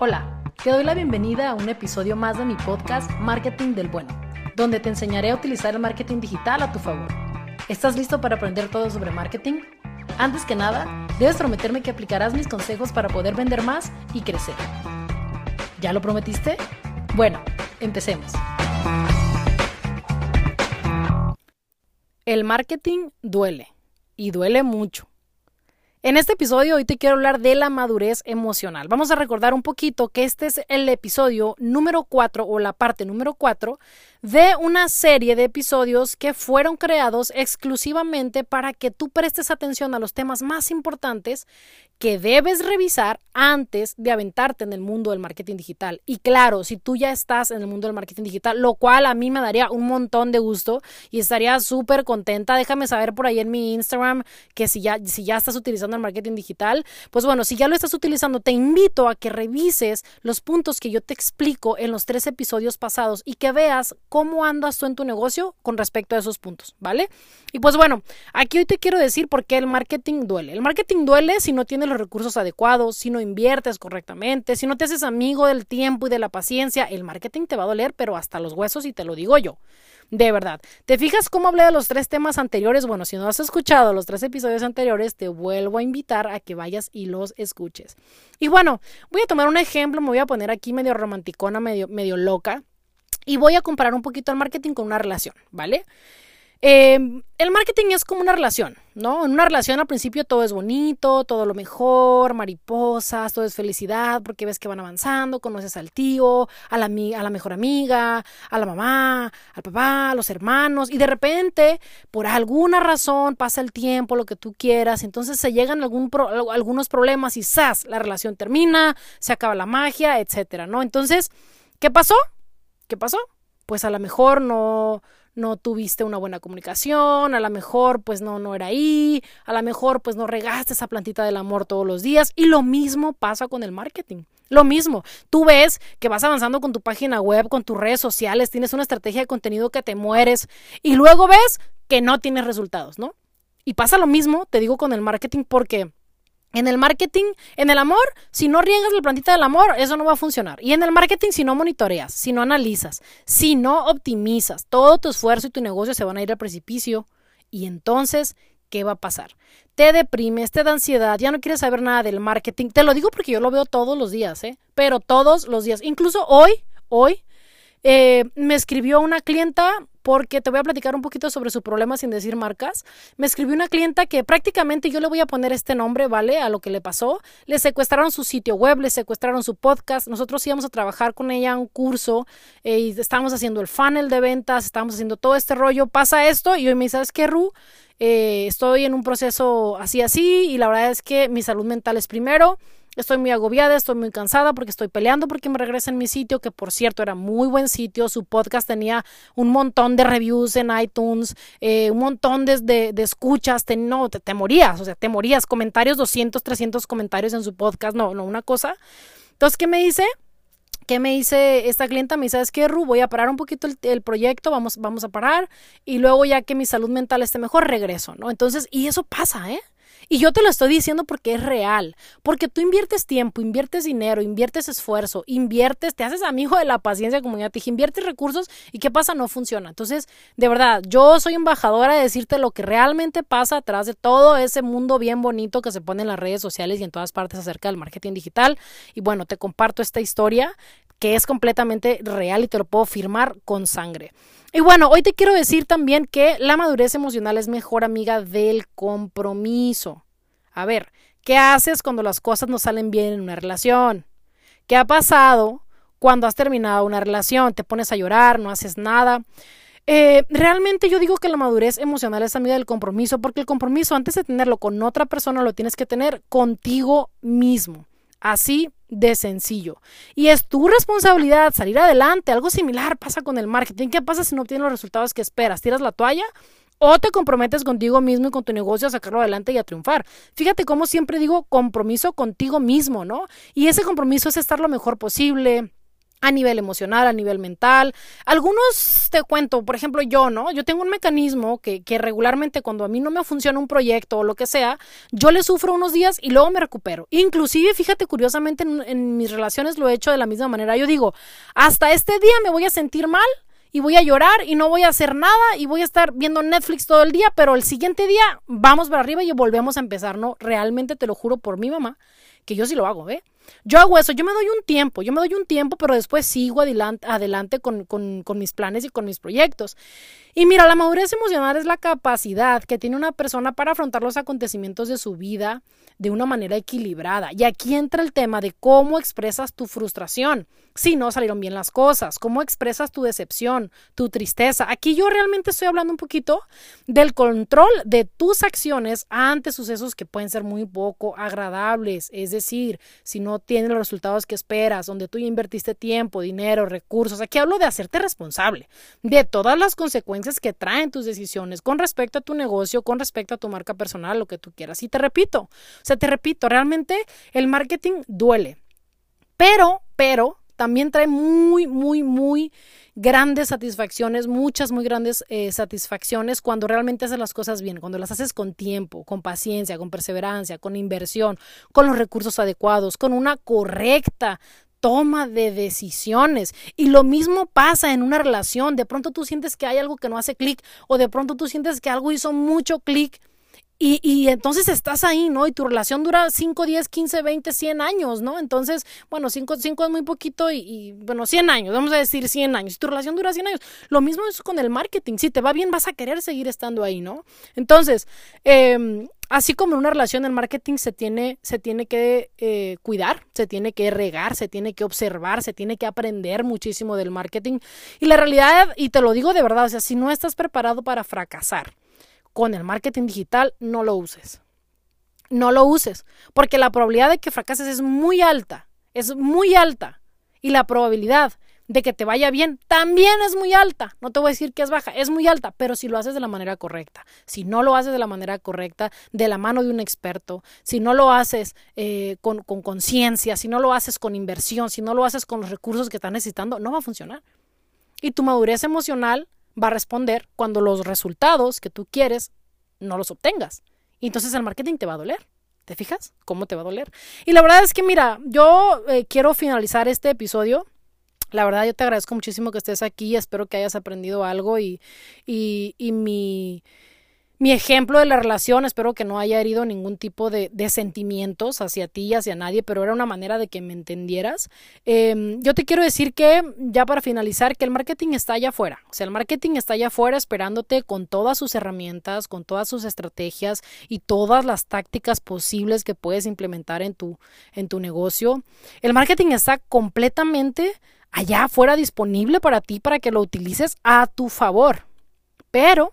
Hola, te doy la bienvenida a un episodio más de mi podcast Marketing del Bueno, donde te enseñaré a utilizar el marketing digital a tu favor. ¿Estás listo para aprender todo sobre marketing? Antes que nada, debes prometerme que aplicarás mis consejos para poder vender más y crecer. ¿Ya lo prometiste? Bueno, empecemos. El marketing duele, y duele mucho. En este episodio hoy te quiero hablar de la madurez emocional. Vamos a recordar un poquito que este es el episodio número 4 o la parte número 4 de una serie de episodios que fueron creados exclusivamente para que tú prestes atención a los temas más importantes que debes revisar antes de aventarte en el mundo del marketing digital. Y claro, si tú ya estás en el mundo del marketing digital, lo cual a mí me daría un montón de gusto y estaría súper contenta, déjame saber por ahí en mi Instagram que si ya, si ya estás utilizando el marketing digital, pues bueno, si ya lo estás utilizando, te invito a que revises los puntos que yo te explico en los tres episodios pasados y que veas cómo andas tú en tu negocio con respecto a esos puntos, ¿vale? Y pues bueno, aquí hoy te quiero decir por qué el marketing duele. El marketing duele si no tienes los recursos adecuados, si no inviertes correctamente, si no te haces amigo del tiempo y de la paciencia, el marketing te va a doler, pero hasta los huesos y te lo digo yo. De verdad. ¿Te fijas cómo hablé de los tres temas anteriores? Bueno, si no has escuchado los tres episodios anteriores, te vuelvo a invitar a que vayas y los escuches. Y bueno, voy a tomar un ejemplo, me voy a poner aquí medio romanticona, medio, medio loca, y voy a comparar un poquito el marketing con una relación, ¿vale? Em, el marketing es como una relación, ¿no? En una relación al principio todo es bonito, todo lo mejor, mariposas, todo es felicidad porque ves que van avanzando, conoces al tío, a la, mejor amiga, a la mamá, al papá, a los hermanos y de repente, por alguna razón, pasa el tiempo, lo que tú quieras, entonces se llegan algunos problemas y ¡zas! La relación termina, se acaba la magia, etcétera, ¿no? Entonces, ¿qué pasó? ¿Qué pasó? Pues a lo mejor no no tuviste una buena comunicación, a lo mejor pues no, no era ahí, a lo mejor pues no regaste esa plantita del amor todos los días y lo mismo pasa con el marketing. Lo mismo, tú ves que vas avanzando con tu página web, con tus redes sociales, tienes una estrategia de contenido que te mueres y luego ves que no tienes resultados, ¿no? Y pasa lo mismo, te digo, con el marketing porque en el marketing, en el amor, si no riegas la plantita del amor, eso no va a funcionar. Y en el marketing, si no monitoreas, si no analizas, si no optimizas, todo tu esfuerzo y tu negocio se van a ir al precipicio. Y entonces, ¿qué va a pasar? Te deprimes, te da ansiedad, ya no quieres saber nada del marketing. Te lo digo porque yo lo veo todos los días, ¿eh? Pero todos los días. Incluso hoy, hoy, eh, me escribió una clienta porque te voy a platicar un poquito sobre su problema sin decir marcas. Me escribió una clienta que prácticamente yo le voy a poner este nombre, ¿vale? A lo que le pasó. Le secuestraron su sitio web, le secuestraron su podcast. Nosotros íbamos a trabajar con ella un curso eh, y estábamos haciendo el funnel de ventas, estábamos haciendo todo este rollo. Pasa esto y hoy me dice, ¿sabes qué, Ru? Eh, estoy en un proceso así, así y la verdad es que mi salud mental es primero Estoy muy agobiada, estoy muy cansada porque estoy peleando porque me regresa en mi sitio, que por cierto era muy buen sitio. Su podcast tenía un montón de reviews en iTunes, eh, un montón de, escuchas. Te, no, te, morías, o sea, te morías. Comentarios, 200, 300 comentarios en su podcast. No, no, una cosa. Entonces, ¿qué me dice? ¿Qué me dice esta clienta? Me dice, ¿sabes qué, Ru? Voy a parar un poquito el, el, proyecto, vamos, vamos a parar y luego ya que mi salud mental esté mejor, regreso, ¿no? Entonces, y eso pasa, ¿eh? Y yo te lo estoy diciendo porque es real, porque tú inviertes tiempo, inviertes dinero, inviertes esfuerzo, inviertes, te haces amigo de la paciencia, como ya te dije, inviertes recursos y ¿qué pasa? No funciona. Entonces, de verdad, yo soy embajadora de decirte lo que realmente pasa atrás de todo ese mundo bien bonito que se pone en las redes sociales y en todas partes acerca del marketing digital. Y bueno, te comparto esta historia que es completamente real y te lo puedo firmar con sangre. Y bueno, hoy te quiero decir también que la madurez emocional es mejor amiga del compromiso. A ver, ¿qué haces cuando las cosas no salen bien en una relación? ¿Qué ha pasado cuando has terminado una relación? Te pones a llorar, no haces nada. Eh, realmente yo digo que la madurez emocional es amiga del compromiso, porque el compromiso antes de tenerlo con otra persona lo tienes que tener contigo mismo. Así de sencillo. Y es tu responsabilidad salir adelante. Algo similar pasa con el marketing. ¿Qué pasa si no obtienes los resultados que esperas? ¿Tiras la toalla? O te comprometes contigo mismo y con tu negocio a sacarlo adelante y a triunfar. Fíjate cómo siempre digo compromiso contigo mismo, ¿no? Y ese compromiso es estar lo mejor posible, a nivel emocional, a nivel mental. Algunos te cuento, por ejemplo, yo, ¿no? Yo tengo un mecanismo que, regularmente cuando a mí no me funciona un proyecto o lo que sea, yo le sufro unos días y luego me recupero. Inclusive, fíjate, curiosamente en, en mis relaciones lo he hecho de la misma manera. Yo digo, hasta este día me voy a sentir mal y voy a llorar y no voy a hacer nada y voy a estar viendo Netflix todo el día, pero el siguiente día vamos para arriba y volvemos a empezar, ¿no? Realmente te lo juro por mi mamá que yo sí lo hago, ¿eh? Yo hago eso, yo me doy un tiempo, yo me doy un tiempo, pero después sigo adelante, adelante con, con, con, mis planes y con mis proyectos. Y mira, la madurez emocional es la capacidad que tiene una persona para afrontar los acontecimientos de su vida de una manera equilibrada. Y aquí entra el tema de cómo expresas tu frustración si no salieron bien las cosas, cómo expresas tu decepción, tu tristeza. Aquí yo realmente estoy hablando un poquito del control de tus acciones ante sucesos que pueden ser muy poco agradables, es decir, si no tienen los resultados que esperas, donde tú invertiste tiempo, dinero, recursos. Aquí hablo de hacerte responsable de todas las consecuencias que traen tus decisiones con respecto a tu negocio, con respecto a tu marca personal, lo que tú quieras. Y te repito, o sea, te repito, realmente el marketing duele. Pero, pero, también trae muy, muy, muy grandes satisfacciones, muchas muy grandes eh, satisfacciones cuando realmente haces las cosas bien, cuando las haces con tiempo, con paciencia, con perseverancia, con inversión, con los recursos adecuados, con una correcta toma de decisiones. Y lo mismo pasa en una relación. De pronto tú sientes que hay algo que no hace clic o de pronto tú sientes que algo hizo mucho clic y, y, entonces estás ahí, ¿no? Y tu relación dura 5, 10, 15, 20, 100 años, ¿no? Entonces, bueno, 5 es muy poquito y, y, bueno, 100 años, vamos a decir 100 años. Y tu relación dura 100 años. Lo mismo es con el marketing. Si te va bien, vas a querer seguir estando ahí, ¿no? Entonces, eh, así como en una relación, el marketing se tiene, se tiene que eh, cuidar, se tiene que regar, se tiene que observar, se tiene que aprender muchísimo del marketing. Y la realidad, y te lo digo de verdad, o sea, si no estás preparado para fracasar, con el marketing digital, no lo uses. No lo uses, porque la probabilidad de que fracases es muy alta, es muy alta. Y la probabilidad de que te vaya bien también es muy alta. No te voy a decir que es baja, es muy alta, pero si lo haces de la manera correcta. Si no lo haces de la manera correcta, de la mano de un experto, si no lo haces eh, con conciencia, si no lo haces con inversión, si no lo haces con los recursos que estás necesitando, no va a funcionar. Y tu madurez emocional va a responder cuando los resultados que tú quieres no los obtengas. Y entonces el marketing te va a doler. ¿Te fijas cómo te va a doler? Y la verdad es que, mira, yo eh, quiero finalizar este episodio. La verdad, yo te agradezco muchísimo que estés aquí. Espero que hayas aprendido algo y, y, y mi mi ejemplo de la relación, espero que no haya herido ningún tipo de, sentimientos hacia ti y hacia nadie, pero era una manera de que me entendieras. Eh, yo te quiero decir que, ya para finalizar, que el marketing está allá afuera. O sea, el marketing está allá afuera esperándote con todas sus herramientas, con todas sus estrategias y todas las tácticas posibles que puedes implementar en tu, en tu negocio. El marketing está completamente allá afuera disponible para ti para que lo utilices a tu favor. Pero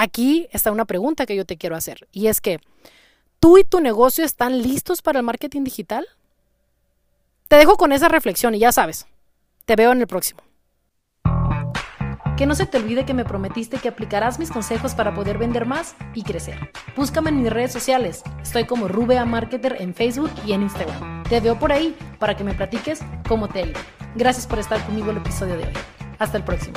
Aquí está una pregunta que yo te quiero hacer y es que, ¿tú y tu negocio están listos para el marketing digital? Te dejo con esa reflexión y ya sabes, te veo en el próximo. Que no se te olvide que me prometiste que aplicarás mis consejos para poder vender más y crecer. Búscame en mis redes sociales. Estoy como Rubea Marketer en Facebook y en Instagram. Te veo por ahí para que me platiques cómo te ha. Gracias por estar conmigo en el episodio de hoy. Hasta el próximo.